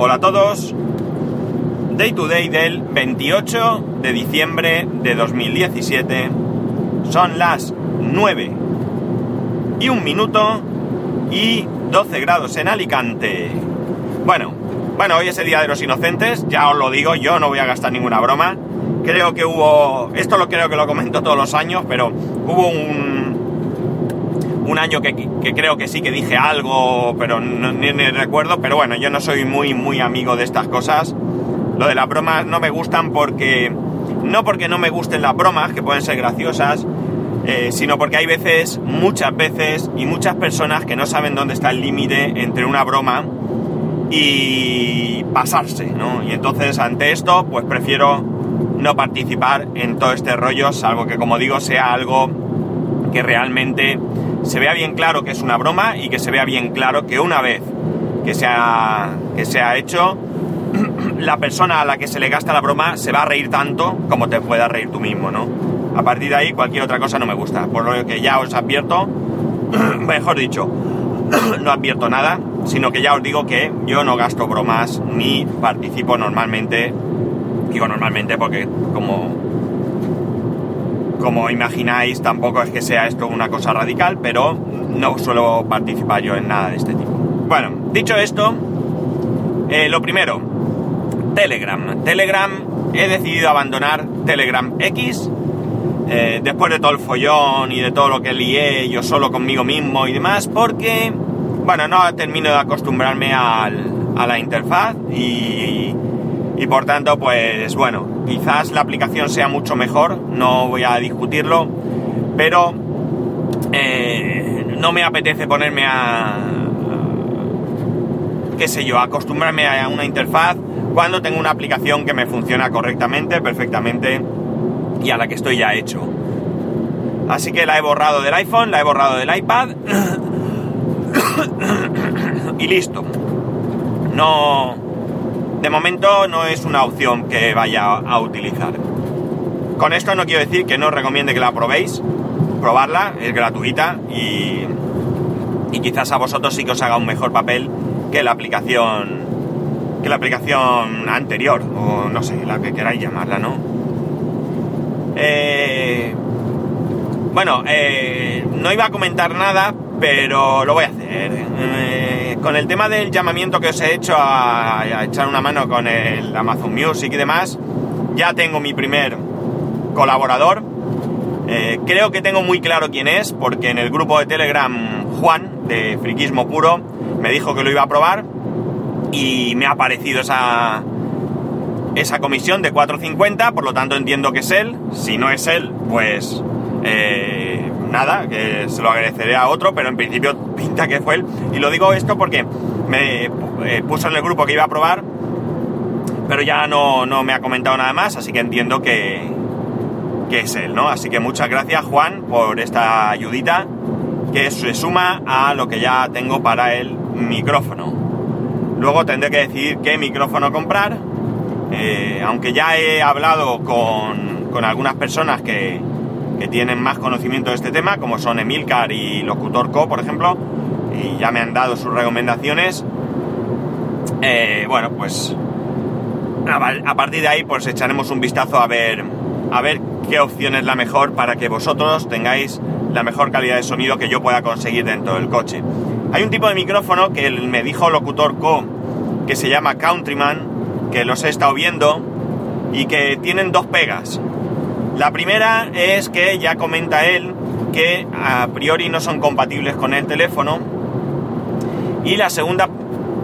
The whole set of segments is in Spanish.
Hola a todos. Day to day del 28 de diciembre de 2017. Son las 9 y un minuto y 12 grados en Alicante. Bueno, bueno, hoy es el Día de los Inocentes, ya os lo digo, yo no voy a gastar ninguna broma. Creo que hubo, esto lo creo que lo comento todos los años, pero hubo un, un año que, creo que sí que dije algo, pero no, ni, ni recuerdo, pero bueno, yo no soy muy, muy amigo de estas cosas. Lo de las bromas no me gustan porque, no porque no me gusten las bromas, que pueden ser graciosas, eh, sino porque hay veces, muchas veces, y muchas personas que no saben dónde está el límite entre una broma y pasarse, ¿no? Y entonces ante esto, pues prefiero no participar en todo este rollo, salvo que como digo sea algo que realmente se vea bien claro que es una broma y que se vea bien claro que una vez que se ha, que hecho, la persona a la que se le gasta la broma se va a reír tanto como te puedas reír tú mismo, ¿no? A partir de ahí cualquier otra cosa no me gusta, por lo que ya os advierto, mejor dicho, no advierto nada, sino que ya os digo que yo no gasto bromas ni participo normalmente, digo normalmente porque como como imagináis tampoco es que sea esto una cosa radical, pero no suelo participar yo en nada de este tipo. Bueno, dicho esto, eh, lo primero, Telegram. Telegram, he decidido abandonar Telegram X. Eh, después de todo el follón y de todo lo que lié yo solo conmigo mismo y demás, porque, bueno, no termino de acostumbrarme al, a la interfaz y, y por tanto, pues bueno, quizás la aplicación sea mucho mejor, no voy a discutirlo, pero eh, no me apetece ponerme a, qué sé yo, acostumbrarme a una interfaz cuando tengo una aplicación que me funciona correctamente, perfectamente y a la que estoy ya hecho. Así que la he borrado del iPhone, la he borrado del iPad y listo. No, de momento no es una opción que vaya a utilizar. Con esto no quiero decir que no os recomiende que la probéis, probarla, es gratuita y, y quizás a vosotros sí que os haga un mejor papel que la aplicación que la aplicación anterior o no sé, la que queráis llamarla, ¿no? Eh, bueno, eh, no iba a comentar nada, pero lo voy a. Eh, con el tema del llamamiento que os he hecho a, echar una mano con el Amazon Music y demás, ya tengo mi primer colaborador. Eh, creo que tengo muy claro quién es, porque en el grupo de Telegram Juan, de Friquismo Puro, me dijo que lo iba a probar y me ha aparecido esa, esa comisión de 4.50, por lo tanto entiendo que es él. Si no es él, pues eh, nada, que se lo agradeceré a otro, pero en principio pinta que fue él. Y lo digo esto porque me eh, puso en el grupo que iba a probar, pero ya no, no, me ha comentado nada más, así que entiendo que, que es él, ¿no? Así que muchas gracias Juan por esta ayudita que se suma a lo que ya tengo para el micrófono. Luego tendré que decidir qué micrófono comprar, eh, aunque ya he hablado con, con algunas personas que, que tienen más conocimiento de este tema, como son Emilcar y Locutor Co, por ejemplo, y ya me han dado sus recomendaciones. Eh, bueno, pues a, partir de ahí pues echaremos un vistazo a ver, a ver qué opción es la mejor para que vosotros tengáis la mejor calidad de sonido que yo pueda conseguir dentro del coche. Hay un tipo de micrófono que me dijo Locutor Co que se llama Countryman, que los he estado viendo y que tienen dos pegas. La primera es que ya comenta él que a priori no son compatibles con el teléfono. Y la segunda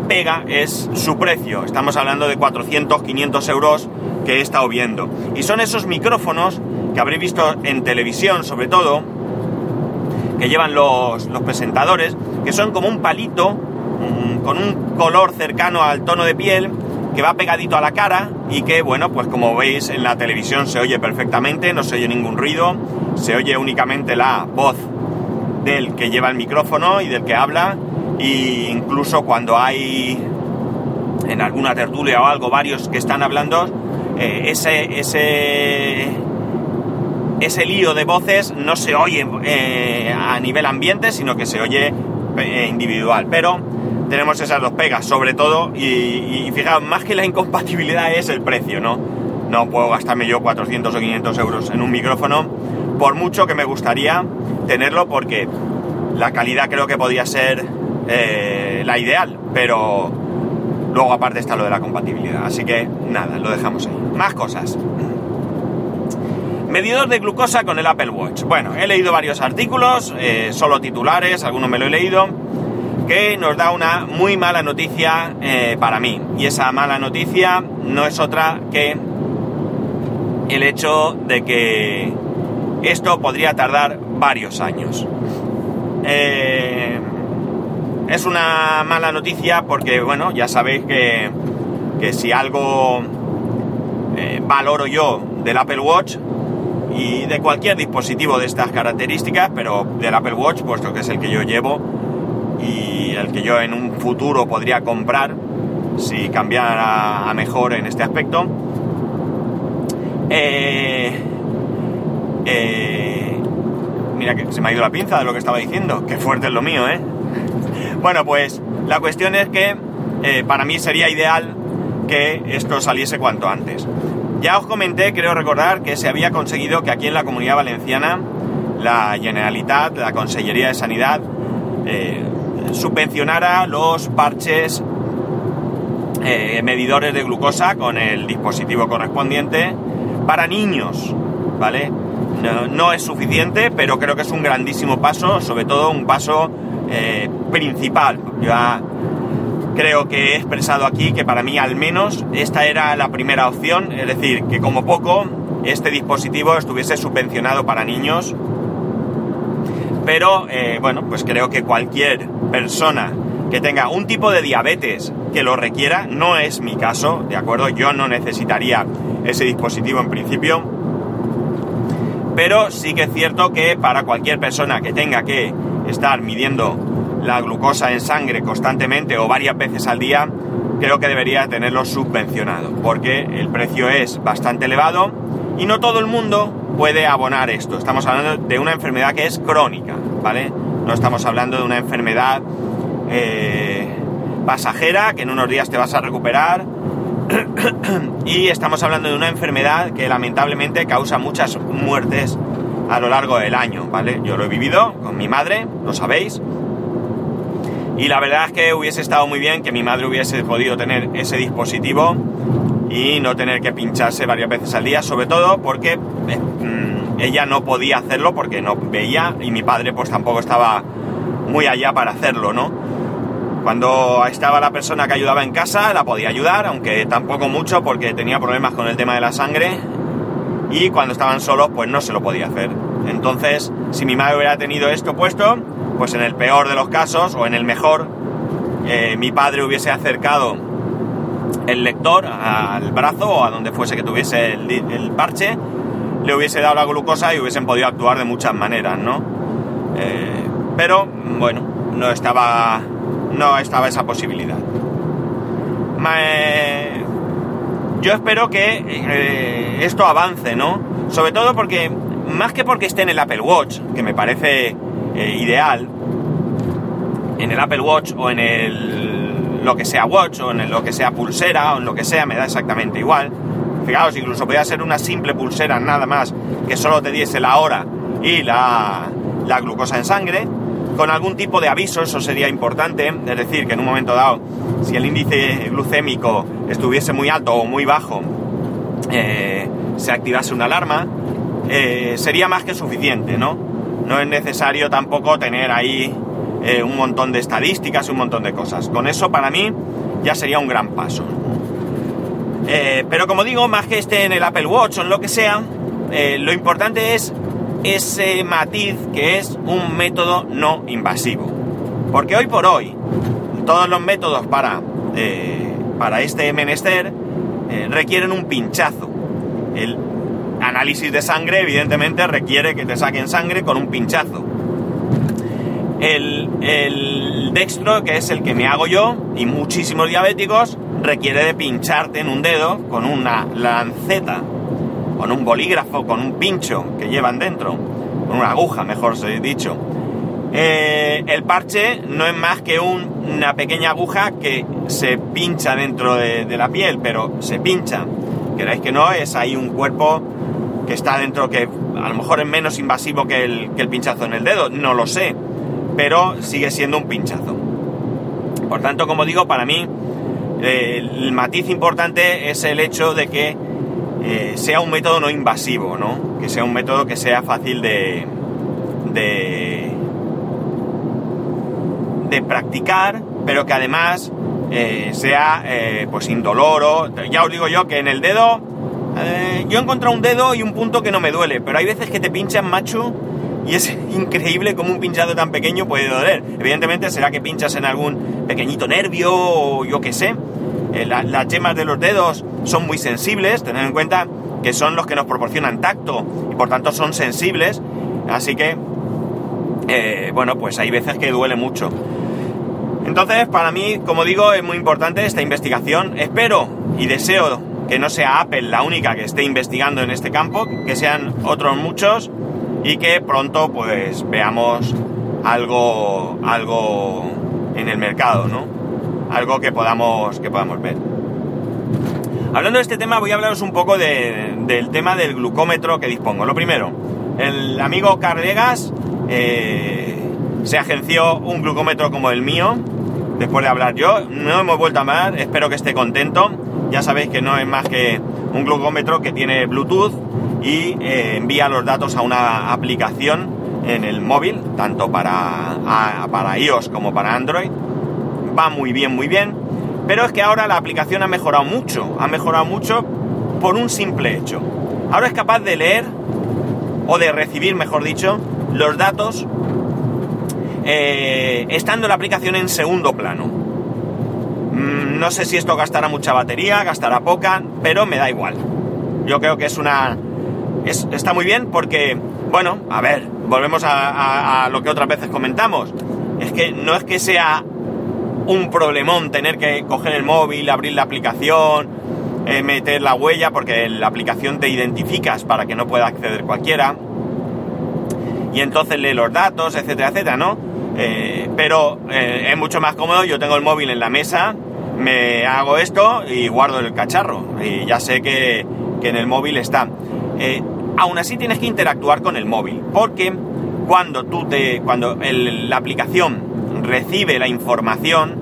pega es su precio. Estamos hablando de 400, 500 euros que he estado viendo. Y son esos micrófonos que habréis visto en televisión sobre todo, que llevan los, los presentadores, que son como un palito um, con un color cercano al tono de piel que va pegadito a la cara y que, bueno, pues como veis en la televisión se oye perfectamente, no se oye ningún ruido, se oye únicamente la voz del que lleva el micrófono y del que habla, e incluso cuando hay en alguna tertulia o algo varios que están hablando, eh, ese, ese, ese lío de voces no se oye eh, a nivel ambiente, sino que se oye eh, individual. Pero tenemos esas dos pegas, sobre todo, y, y fijaos, más que la incompatibilidad es el precio, ¿no? No puedo gastarme yo 400 o 500 euros en un micrófono, por mucho que me gustaría tenerlo, porque la calidad creo que podría ser eh, la ideal, pero luego aparte está lo de la compatibilidad. Así que nada, lo dejamos ahí. Más cosas. Medidor de glucosa con el Apple Watch. Bueno, he leído varios artículos, eh, solo titulares, algunos me lo he leído, que nos da una muy mala noticia eh, para mí. Y esa mala noticia no es otra que el hecho de que esto podría tardar varios años. Eh, es una mala noticia porque, bueno, ya sabéis que, que si algo eh, valoro yo del Apple Watch y de cualquier dispositivo de estas características, pero del Apple Watch, puesto que es el que yo llevo y el que yo en un futuro podría comprar si cambiara a mejor en este aspecto, eh, eh, mira que se me ha ido la pinza de lo que estaba diciendo. Qué fuerte es lo mío, ¿eh? Bueno, pues la cuestión es que eh, para mí sería ideal que esto saliese cuanto antes. Ya os comenté, creo recordar, que se había conseguido que aquí en la comunidad valenciana la Generalitat, la Consellería de Sanidad, subvencionara los parches medidores de glucosa con el dispositivo correspondiente para niños, ¿vale? No, es suficiente, pero creo que es un grandísimo paso, sobre todo un paso eh, principal. Ya creo que he expresado aquí que para mí al menos esta era la primera opción, es decir, que como poco este dispositivo estuviese subvencionado para niños. Pero eh, bueno, pues creo que cualquier persona que tenga un tipo de diabetes que lo requiera, no es mi caso, ¿de acuerdo? Yo no necesitaría ese dispositivo en principio. Pero sí que es cierto que para cualquier persona que tenga que estar midiendo la glucosa en sangre constantemente o varias veces al día, creo que debería tenerlo subvencionado, porque el precio es bastante elevado y no todo el mundo puede abonar esto. Estamos hablando de una enfermedad que es crónica, ¿vale? No estamos hablando de una enfermedad eh, pasajera que en unos días te vas a recuperar y estamos hablando de una enfermedad que lamentablemente causa muchas muertes a lo largo del año, ¿vale? Yo lo he vivido con mi madre, lo sabéis. Y la verdad es que hubiese estado muy bien que mi madre hubiese podido tener ese dispositivo y no tener que pincharse varias veces al día, sobre todo porque eh, mm, ella no podía hacerlo porque no veía y mi padre pues tampoco estaba muy allá para hacerlo, ¿no? Cuando estaba la persona que ayudaba en casa, la podía ayudar, aunque tampoco mucho porque tenía problemas con el tema de la sangre. Y cuando estaban solos, pues no se lo podía hacer. Entonces, si mi madre hubiera tenido esto puesto, pues en el peor de los casos, o en el mejor, eh, mi padre hubiese acercado el lector al brazo o a donde fuese que tuviese el, parche, le hubiese dado la glucosa y hubiesen podido actuar de muchas maneras, ¿no? Eh, pero, bueno, no estaba no estaba esa posibilidad. Yo espero que eh, esto avance, ¿no? Sobre todo porque, más que porque esté en el Apple Watch, que me parece eh, ideal, en el Apple Watch o en el lo que sea Watch o en lo que sea pulsera o en lo que sea, me da exactamente igual. Fijaos, incluso podría ser una simple pulsera nada más que solo te diese la hora y la, la glucosa en sangre con algún tipo de aviso, eso sería importante, es decir, que en un momento dado, si el índice glucémico estuviese muy alto o muy bajo, eh, se activase una alarma, eh, sería más que suficiente, ¿no? No es necesario tampoco tener ahí eh, un montón de estadísticas un montón de cosas. Con eso, para mí, ya sería un gran paso. pero como digo, más que esté en el Apple Watch o en lo que sea, lo importante es ese matiz que es un método no invasivo. Porque hoy por hoy, todos los métodos para, eh, para este menester eh, requieren un pinchazo. El análisis de sangre, evidentemente, requiere que te saquen sangre con un pinchazo. El, el dextro, que es el que me hago yo, y muchísimos diabéticos, requiere de pincharte en un dedo con una lanceta con un bolígrafo, con un pincho que llevan dentro, con una aguja, mejor dicho. Eh, el parche no es más que una pequeña aguja que se pincha dentro de, la piel, pero se pincha. Queráis que no, es ahí un cuerpo que está dentro que a lo mejor es menos invasivo que el, que el pinchazo en el dedo, no lo sé, pero sigue siendo un pinchazo. Por tanto, como digo, para mí eh, el matiz importante es el hecho de que eh, sea un método no invasivo, ¿no? Que sea un método que sea fácil de, de, practicar, pero que además eh, sea pues indoloro. Ya os digo yo que en el dedo, yo he encontrado un dedo y un punto que no me duele, pero hay veces que te pinchan macho y es increíble como un pinchado tan pequeño puede doler. Evidentemente será que pinchas en algún pequeñito nervio o yo qué sé. las yemas de los dedos son muy sensibles, tened en cuenta que son los que nos proporcionan tacto y por tanto son sensibles. Así que, bueno, pues hay veces que duele mucho. Entonces, para mí, como digo, es muy importante esta investigación. Espero y deseo que no sea Apple la única que esté investigando en este campo, que sean otros muchos y que pronto pues veamos algo, algo en el mercado, ¿no? Algo que podamos, que podamos ver. Hablando de este tema, voy a hablaros un poco del tema del glucómetro que dispongo. Lo primero, el amigo Carlegas eh, se agenció un glucómetro como el mío, después de hablar yo. No hemos vuelto a hablar, espero que esté contento. Ya sabéis que no es más que un glucómetro que tiene Bluetooth y eh, envía los datos a una aplicación en el móvil, tanto para, para iOS como para Android. Va muy bien, muy bien. Pero es que ahora la aplicación ha mejorado mucho. Ha mejorado mucho por un simple hecho. Ahora es capaz de leer, o de recibir, mejor dicho, los datos eh, estando la aplicación en segundo plano. Mm, no sé si esto gastará mucha batería, gastará poca, pero me da igual. Yo creo que es una... está muy bien porque, bueno, a ver, volvemos a, lo que otras veces comentamos. Es que no es que sea un problemón tener que coger el móvil, abrir la aplicación, eh, meter la huella, porque la aplicación te identificas para que no pueda acceder cualquiera. Y entonces lee los datos, etcétera, etcétera, ¿no? Eh, pero eh, es mucho más cómodo, yo tengo el móvil en la mesa, me hago esto y guardo el cacharro. Y ya sé que, en el móvil está. Aún así tienes que interactuar con el móvil, porque cuando tú te. cuando la aplicación recibe la información,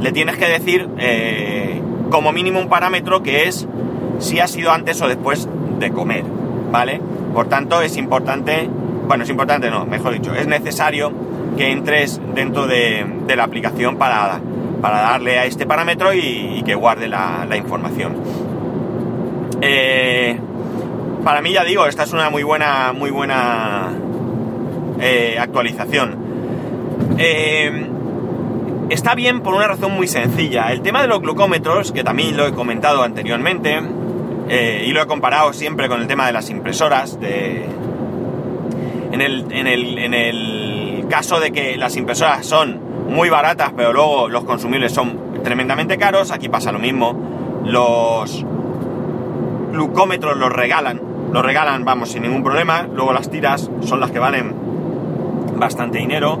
le tienes que decir como mínimo un parámetro que es si ha sido antes o después de comer. ¿Vale? Por tanto, es importante. Bueno, es importante, no, mejor dicho, es necesario que entres dentro de, la aplicación para, para, darle a este parámetro y, que guarde la, información. Eh, para mí ya digo, esta es una muy buena, muy buena eh, actualización. Eh, está bien por una razón muy sencilla. El tema de los glucómetros, que también lo he comentado anteriormente, y lo he comparado siempre con el tema de las impresoras, en el caso de que las impresoras son muy baratas, pero luego los consumibles son tremendamente caros, aquí pasa lo mismo. Los glucómetros los regalan, los regalan, vamos, sin ningún problema. Luego las tiras son las que valen bastante dinero.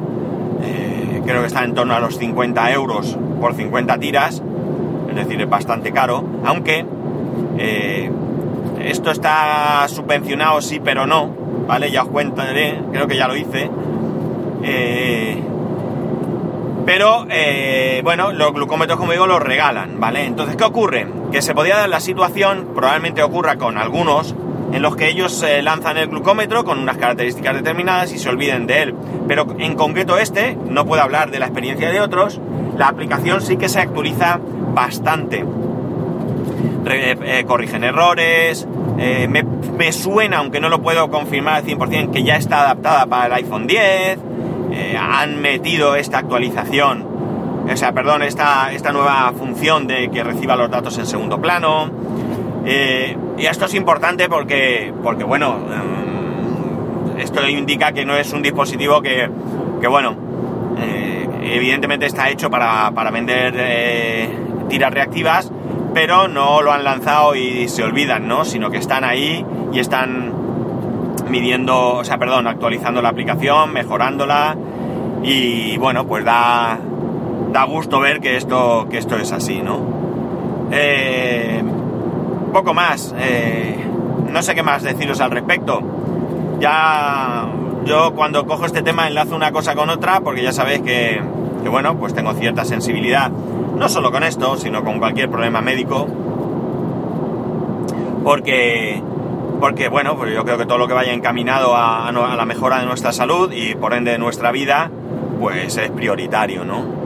Eh, creo que están en torno a los 50 euros por 50 tiras, es decir, es bastante caro, aunque eh, esto está subvencionado sí, pero no, ¿vale? Ya os cuentaré, creo que ya lo hice, eh, pero, bueno, los glucómetros, como digo, los regalan, ¿vale? Entonces, ¿qué ocurre? Que se podía dar la situación, probablemente ocurra con algunos, en los que ellos lanzan el glucómetro con unas características determinadas y se olviden de él. Pero en concreto este, no puedo hablar de la experiencia de otros, la aplicación sí que se actualiza bastante. Eh, corrigen errores, me, me, suena, aunque no lo puedo confirmar al 100%, que ya está adaptada para el iPhone 10, eh, han metido esta actualización, o sea, perdón, esta, esta nueva función de que reciba los datos en segundo plano. Eh, y esto es importante porque, porque bueno, mm, esto indica que no es un dispositivo que, que bueno, eh, evidentemente está hecho para, para vender tiras reactivas, pero no lo han lanzado y se olvidan, ¿no? Sino que están ahí y están midiendo, o sea, perdón, actualizando la aplicación, mejorándola Y bueno, pues da, da gusto ver que esto, que esto es así, ¿no? Eh, poco más. Eh, no sé qué más deciros al respecto. Ya yo cuando cojo este tema enlazo una cosa con otra porque ya sabéis que, que bueno, pues tengo cierta sensibilidad, no solo con esto, sino con cualquier problema médico. Porque, porque bueno, pues yo creo que todo lo que vaya encaminado a, a la mejora de nuestra salud y por ende de nuestra vida, pues es prioritario, ¿no?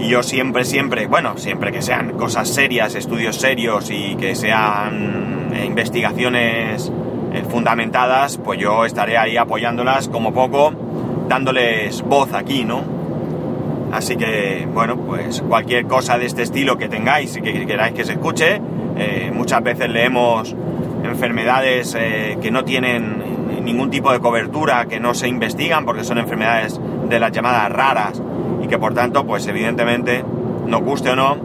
Y yo siempre, siempre, bueno, siempre que sean cosas serias, estudios serios y que sean eh, investigaciones eh, fundamentadas, pues yo estaré ahí apoyándolas como poco, dándoles voz aquí, ¿no? Así que, bueno, pues cualquier cosa de este estilo que tengáis y que queráis que se escuche, eh, muchas veces leemos enfermedades que no tienen ningún tipo de cobertura, que no se investigan porque son enfermedades de las llamadas raras que por tanto, pues evidentemente, nos guste o no,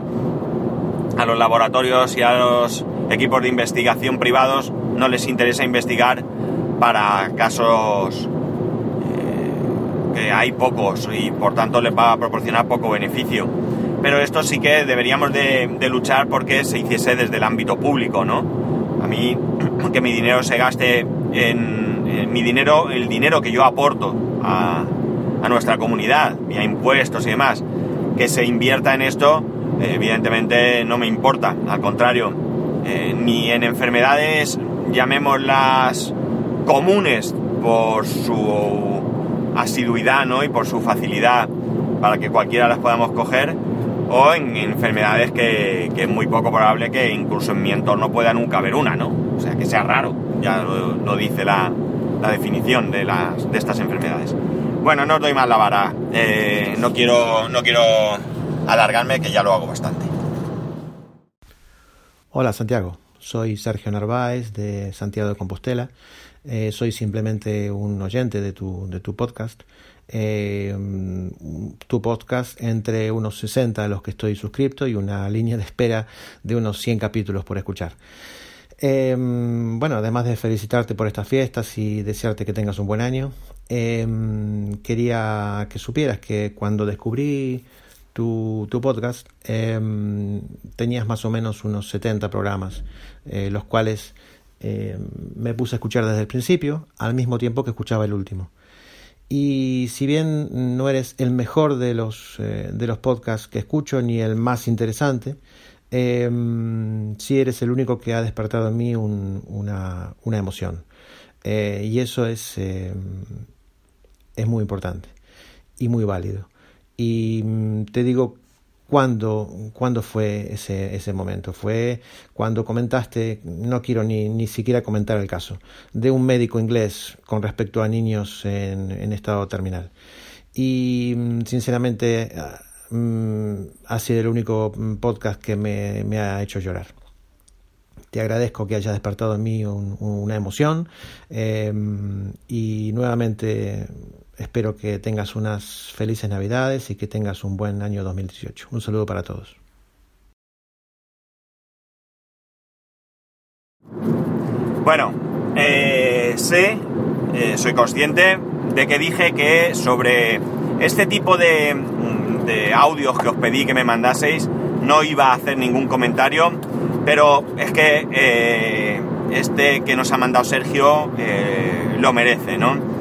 a los laboratorios y a los equipos de investigación privados no les interesa investigar para casos eh, que hay pocos y por tanto les va a proporcionar poco beneficio. Pero esto sí que deberíamos de, luchar porque se hiciese desde el ámbito público, ¿no? A mí que mi dinero se gaste en mi dinero, el dinero que yo aporto a, a nuestra comunidad, vía impuestos y demás, que se invierta en esto, evidentemente no me importa, al contrario, eh, ni en enfermedades, llamémoslas comunes por su asiduidad ¿no? y por su facilidad para que cualquiera las podamos coger, o en enfermedades que, es muy poco probable que incluso en mi entorno pueda nunca haber una, ¿no? O sea, que sea raro, ya lo, dice la, la definición de, las, de estas enfermedades. Bueno, no os doy más la vara. Eh, no, quiero, no quiero alargarme, que ya lo hago bastante. Hola Santiago, soy Sergio Narváez de Santiago de Compostela. Eh, soy simplemente un oyente de tu, de tu podcast. Eh, tu podcast entre unos 60 a los que estoy suscrito y una línea de espera de unos 100 capítulos por escuchar. Em, bueno, además de felicitarte por estas fiestas y desearte que tengas un buen año, em, quería que supieras que cuando descubrí tu, tu podcast em, tenías más o menos unos 70 programas, eh, los cuales me puse a escuchar desde el principio, al mismo tiempo que escuchaba el último. Y si bien no eres el mejor de los, eh, de los podcasts que escucho, ni el más interesante, sí eres el único que ha despertado en mí una, una, emoción. Eh, y eso es, em, es muy importante y muy válido. Y mm, te digo cuándo, fue ese, ese momento. Fue cuando comentaste, no quiero ni, ni siquiera comentar el caso, de un médico inglés con respecto a niños en, estado terminal. Y mm, sinceramente Mm, ha sido el único podcast que me, ha hecho llorar. Te agradezco que hayas despertado en mí una emoción em, y nuevamente espero que tengas unas felices navidades y que tengas un buen año 2018. Un saludo para todos. Bueno, eh, sé, eh, soy consciente de que dije que sobre este tipo de, de audios que os pedí que me mandaseis, no iba a hacer ningún comentario, pero es que eh, este que nos ha mandado Sergio lo merece, ¿no?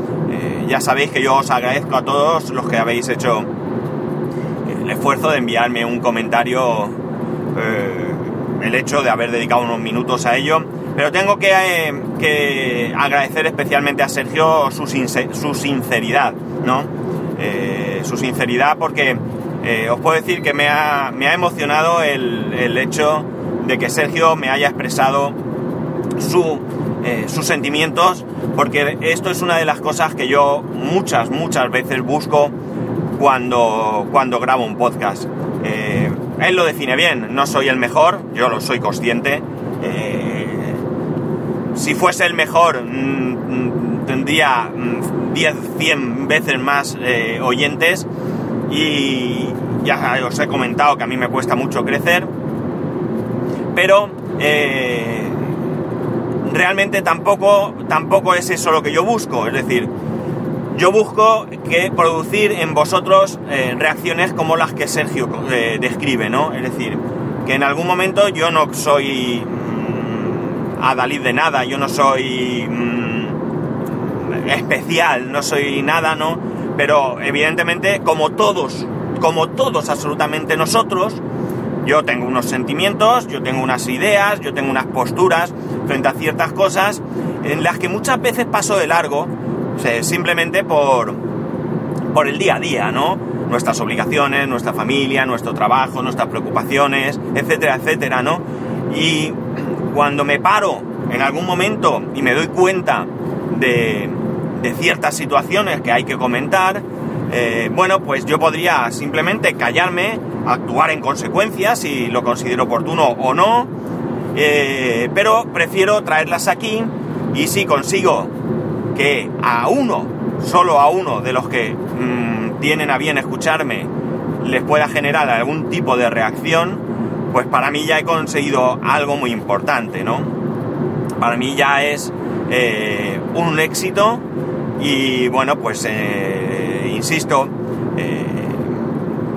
Eh, ya sabéis que yo os agradezco a todos los que habéis hecho el esfuerzo de enviarme un comentario, el hecho de haber dedicado unos minutos a ello, pero tengo que, que agradecer especialmente a Sergio su, su sinceridad, ¿no? su sinceridad porque eh, os puedo decir que me ha, me ha emocionado el, hecho de que Sergio me haya expresado su, eh, sus sentimientos, porque esto es una de las cosas que yo muchas, muchas veces busco cuando, cuando grabo un podcast. Eh, él lo define bien, no soy el mejor, yo lo soy consciente. si fuese el mejor, mm, mm, tendría 10, mm, 100 veces más oyentes y ya os he comentado que a mí me cuesta mucho crecer, pero eh, realmente tampoco, tampoco es eso lo que yo busco, es decir, yo busco que producir en vosotros eh, reacciones como las que Sergio eh, describe, ¿no? Es decir, que en algún momento yo no soy mm, adalid de nada, yo no soy mm, especial, no soy nada, ¿no? Pero evidentemente, como todos, como todos absolutamente nosotros, yo tengo unos sentimientos, yo tengo unas ideas, yo tengo unas posturas frente a ciertas cosas en las que muchas veces paso de largo, simplemente por, por el día a día, ¿no? Nuestras obligaciones, nuestra familia, nuestro trabajo, nuestras preocupaciones, etcétera, etcétera, ¿no? Y cuando me paro en algún momento y me doy cuenta de, de ciertas situaciones que hay que comentar, eh, bueno, pues yo podría simplemente callarme, actuar en consecuencia si lo considero oportuno o no, eh, pero prefiero traerlas aquí y si consigo que a uno, solo a uno de los que mm, tienen a bien escucharme, les pueda generar algún tipo de reacción, pues para mí ya he conseguido algo muy importante, ¿no? Para mí ya es eh, un éxito y bueno, pues eh, insisto,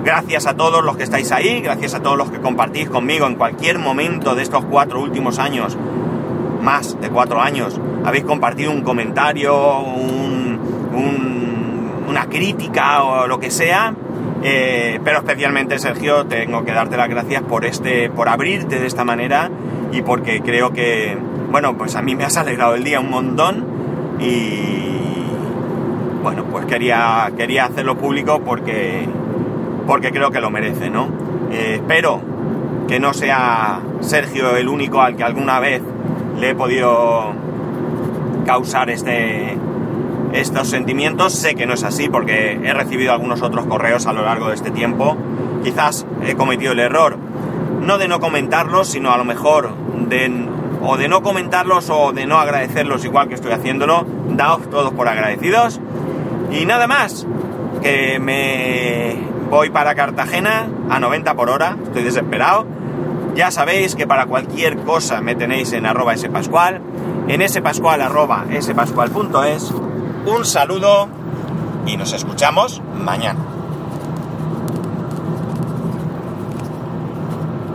gracias a todos los que estáis ahí, gracias a todos los que compartís conmigo en cualquier momento de estos cuatro últimos años, más de cuatro años, habéis compartido un comentario, una crítica o lo que sea. Eh, pero especialmente Sergio tengo que darte las gracias por este por abrirte de esta manera y porque creo que bueno pues a mí me has alegrado el día un montón y bueno pues quería quería hacerlo público porque porque creo que lo merece no eh, espero que no sea Sergio el único al que alguna vez le he podido causar este, estos sentimientos. Sé que no es así porque he recibido algunos otros correos a lo largo de este tiempo. Quizás he cometido el error, no de no comentarlos, sino a lo mejor de o de no comentarlos o de no agradecerlos igual que estoy haciéndolo. Daos todos por agradecidos. Y nada más, que me voy para Cartagena a 90 por hora, estoy desesperado. Ya sabéis que para cualquier cosa me tenéis en arroba spascual en spascual arroba spascual.es. Un saludo y nos escuchamos mañana.